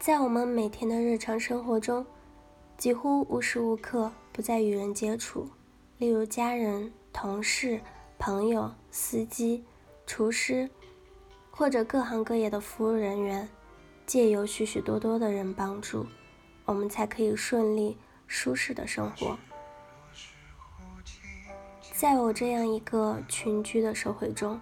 在我们每天的日常生活中，几乎无时无刻不在与人接触，例如家人、同事、朋友、司机、厨师，或者各行各业的服务人员。借由许许多多的人帮助，我们才可以顺利、舒适的生活。在我这样一个群居的社会中，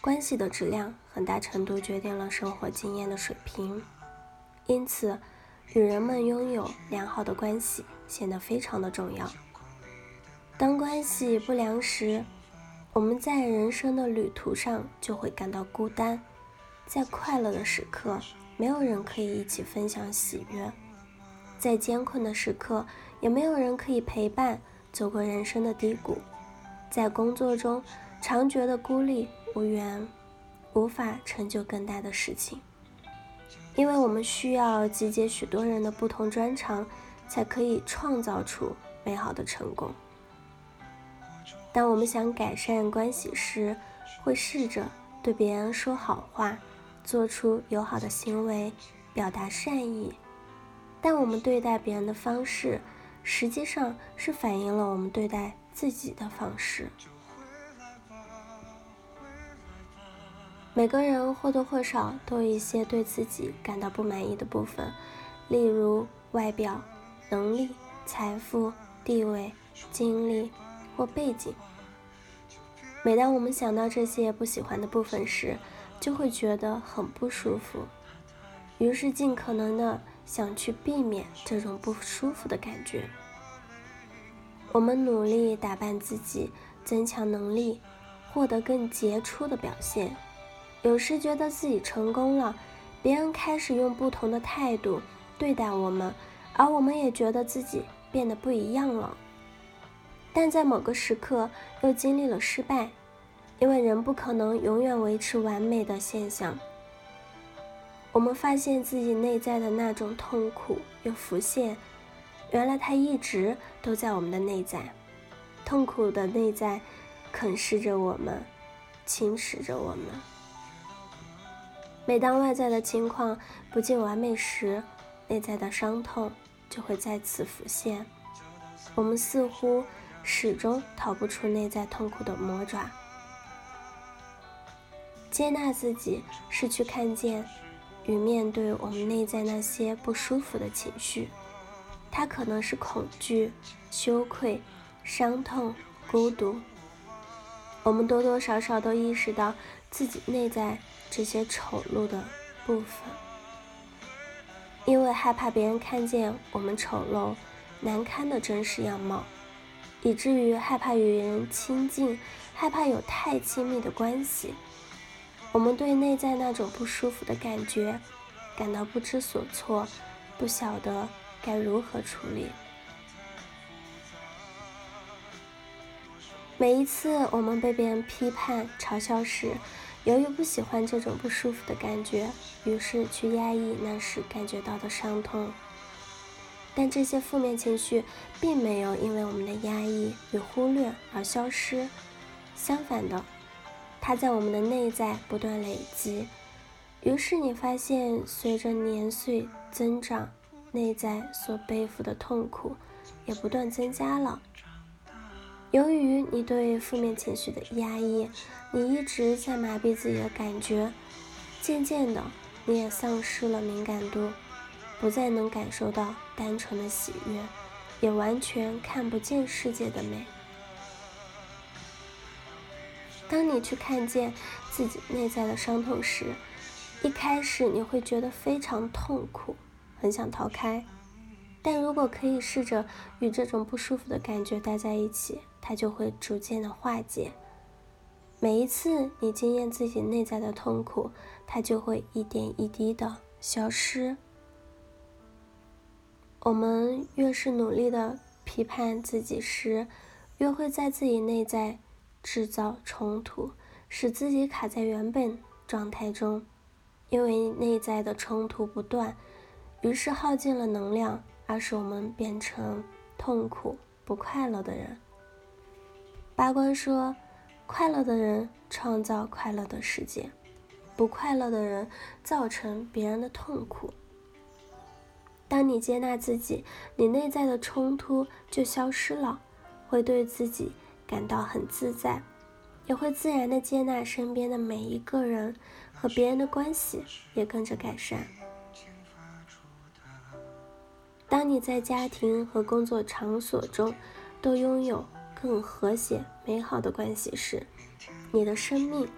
关系的质量很大程度决定了生活经验的水平。因此，与人们拥有良好的关系显得非常的重要。当关系不良时，我们在人生的旅途上就会感到孤单。在快乐的时刻，没有人可以一起分享喜悦；在艰困的时刻，也没有人可以陪伴走过人生的低谷。在工作中，常觉得孤立无援，无法成就更大的事情。因为我们需要集结许多人的不同专长，才可以创造出美好的成功。当我们想改善关系时，会试着对别人说好话，做出友好的行为，表达善意。但我们对待别人的方式，实际上是反映了我们对待自己的方式。每个人或多或少都有一些对自己感到不满意的部分，例如外表、能力、财富、地位、经历或背景。每当我们想到这些不喜欢的部分时，就会觉得很不舒服，于是尽可能的想去避免这种不舒服的感觉。我们努力打扮自己，增强能力，获得更杰出的表现。有时觉得自己成功了，别人开始用不同的态度对待我们，而我们也觉得自己变得不一样了。但在某个时刻又经历了失败，因为人不可能永远维持完美的现象。我们发现自己内在的那种痛苦又浮现，原来它一直都在我们的内在，痛苦的内在啃噬着我们，侵蚀着我们。每当外在的情况不尽完美时，内在的伤痛就会再次浮现。我们似乎始终逃不出内在痛苦的魔爪。接纳自己，是去看见与面对我们内在那些不舒服的情绪。它可能是恐惧、羞愧、伤痛、孤独。我们多多少少都意识到自己内在。这些丑陋的部分，因为害怕别人看见我们丑陋、难堪的真实样貌，以至于害怕与人亲近，害怕有太亲密的关系。我们对内在那种不舒服的感觉感到不知所措，不晓得该如何处理。每一次我们被别人批判、嘲笑时，由于不喜欢这种不舒服的感觉，于是去压抑那时感觉到的伤痛。但这些负面情绪并没有因为我们的压抑与忽略而消失，相反的，它在我们的内在不断累积。于是你发现，随着年岁增长，内在所背负的痛苦也不断增加了。由于你对负面情绪的压抑，你一直在麻痹自己的感觉，渐渐的，你也丧失了敏感度，不再能感受到单纯的喜悦，也完全看不见世界的美。当你去看见自己内在的伤痛时，一开始你会觉得非常痛苦，很想逃开。但如果可以试着与这种不舒服的感觉待在一起，它就会逐渐的化解。每一次你经验自己内在的痛苦，它就会一点一滴的消失。我们越是努力的批判自己时，越会在自己内在制造冲突，使自己卡在原本状态中。因为内在的冲突不断，于是耗尽了能量，而使我们变成痛苦、不快乐的人。八关说：“快乐的人创造快乐的世界，不快乐的人造成别人的痛苦。”当你接纳自己，你内在的冲突就消失了，会对自己感到很自在，也会自然的接纳身边的每一个人和别人的关系也跟着改善。当你在家庭和工作场所中都拥有更和谐美好的关系时，你的生命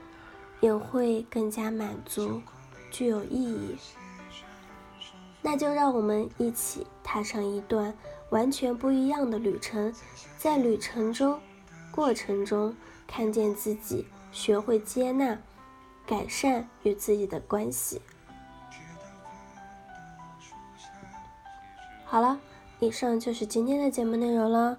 也会更加满足，具有意义。那就让我们一起踏上一段完全不一样的旅程，在旅程中、过程中看见自己，学会接纳、改善与自己的关系。好了，以上就是今天的节目内容了。